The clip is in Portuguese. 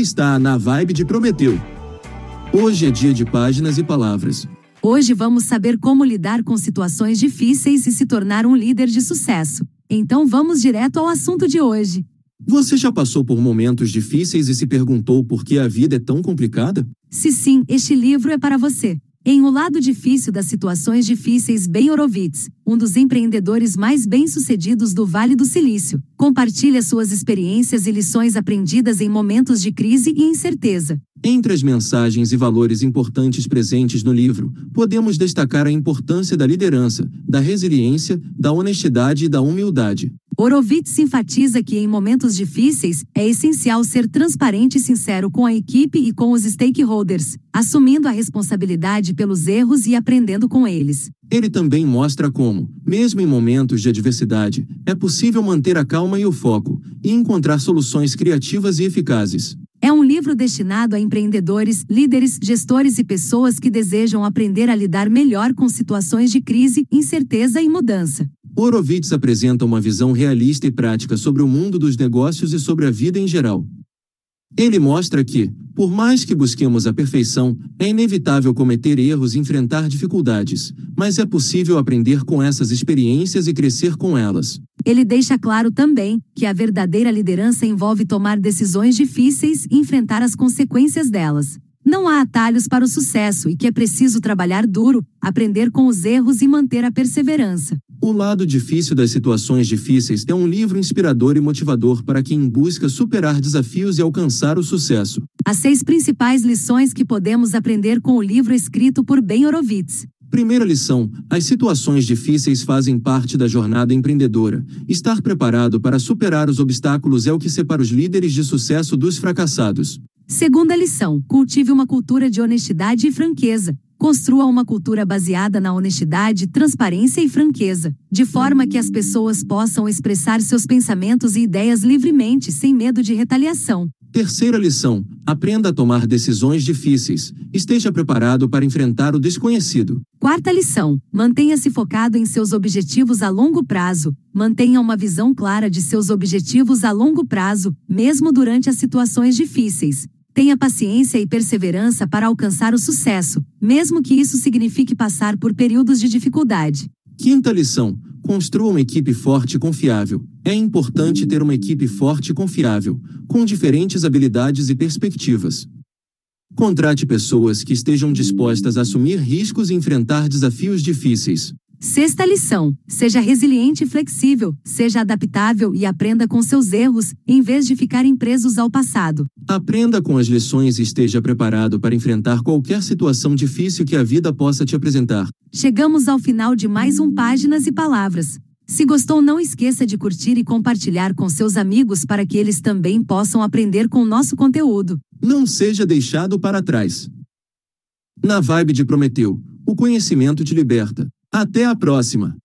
está na vibe de Prometeu. Hoje é dia de páginas e palavras. Hoje vamos saber como lidar com situações difíceis e se tornar um líder de sucesso. Então vamos direto ao assunto de hoje. Você já passou por momentos difíceis e se perguntou por que a vida é tão complicada? Se sim, este livro é para você. Em O Lado Difícil das Situações Difíceis, Ben Horowitz, um dos empreendedores mais bem-sucedidos do Vale do Silício, compartilha suas experiências e lições aprendidas em momentos de crise e incerteza. Entre as mensagens e valores importantes presentes no livro, podemos destacar a importância da liderança, da resiliência, da honestidade e da humildade. Horowitz enfatiza que em momentos difíceis é essencial ser transparente e sincero com a equipe e com os stakeholders, assumindo a responsabilidade pelos erros e aprendendo com eles. Ele também mostra como, mesmo em momentos de adversidade, é possível manter a calma e o foco, e encontrar soluções criativas e eficazes. É um livro destinado a empreendedores, líderes, gestores e pessoas que desejam aprender a lidar melhor com situações de crise, incerteza e mudança. Horowitz apresenta uma visão realista e prática sobre o mundo dos negócios e sobre a vida em geral. Ele mostra que, por mais que busquemos a perfeição, é inevitável cometer erros e enfrentar dificuldades, mas é possível aprender com essas experiências e crescer com elas. Ele deixa claro também que a verdadeira liderança envolve tomar decisões difíceis e enfrentar as consequências delas. Não há atalhos para o sucesso e que é preciso trabalhar duro, aprender com os erros e manter a perseverança. O lado difícil das situações difíceis é um livro inspirador e motivador para quem busca superar desafios e alcançar o sucesso. As seis principais lições que podemos aprender com o livro escrito por Ben Horowitz. Primeira lição: as situações difíceis fazem parte da jornada empreendedora. Estar preparado para superar os obstáculos é o que separa os líderes de sucesso dos fracassados. Segunda lição: cultive uma cultura de honestidade e franqueza. Construa uma cultura baseada na honestidade, transparência e franqueza, de forma que as pessoas possam expressar seus pensamentos e ideias livremente, sem medo de retaliação. Terceira lição: aprenda a tomar decisões difíceis. Esteja preparado para enfrentar o desconhecido. Quarta lição: mantenha-se focado em seus objetivos a longo prazo. Mantenha uma visão clara de seus objetivos a longo prazo, mesmo durante as situações difíceis. Tenha paciência e perseverança para alcançar o sucesso, mesmo que isso signifique passar por períodos de dificuldade. Quinta lição: construa uma equipe forte e confiável. É importante ter uma equipe forte e confiável, com diferentes habilidades e perspectivas. Contrate pessoas que estejam dispostas a assumir riscos e enfrentar desafios difíceis. Sexta lição: seja resiliente e flexível, seja adaptável e aprenda com seus erros, em vez de ficarem presos ao passado. Aprenda com as lições e esteja preparado para enfrentar qualquer situação difícil que a vida possa te apresentar. Chegamos ao final de mais um Páginas e Palavras. Se gostou, não esqueça de curtir e compartilhar com seus amigos para que eles também possam aprender com o nosso conteúdo. Não seja deixado para trás. Na vibe de Prometeu, o conhecimento te liberta. Até a próxima!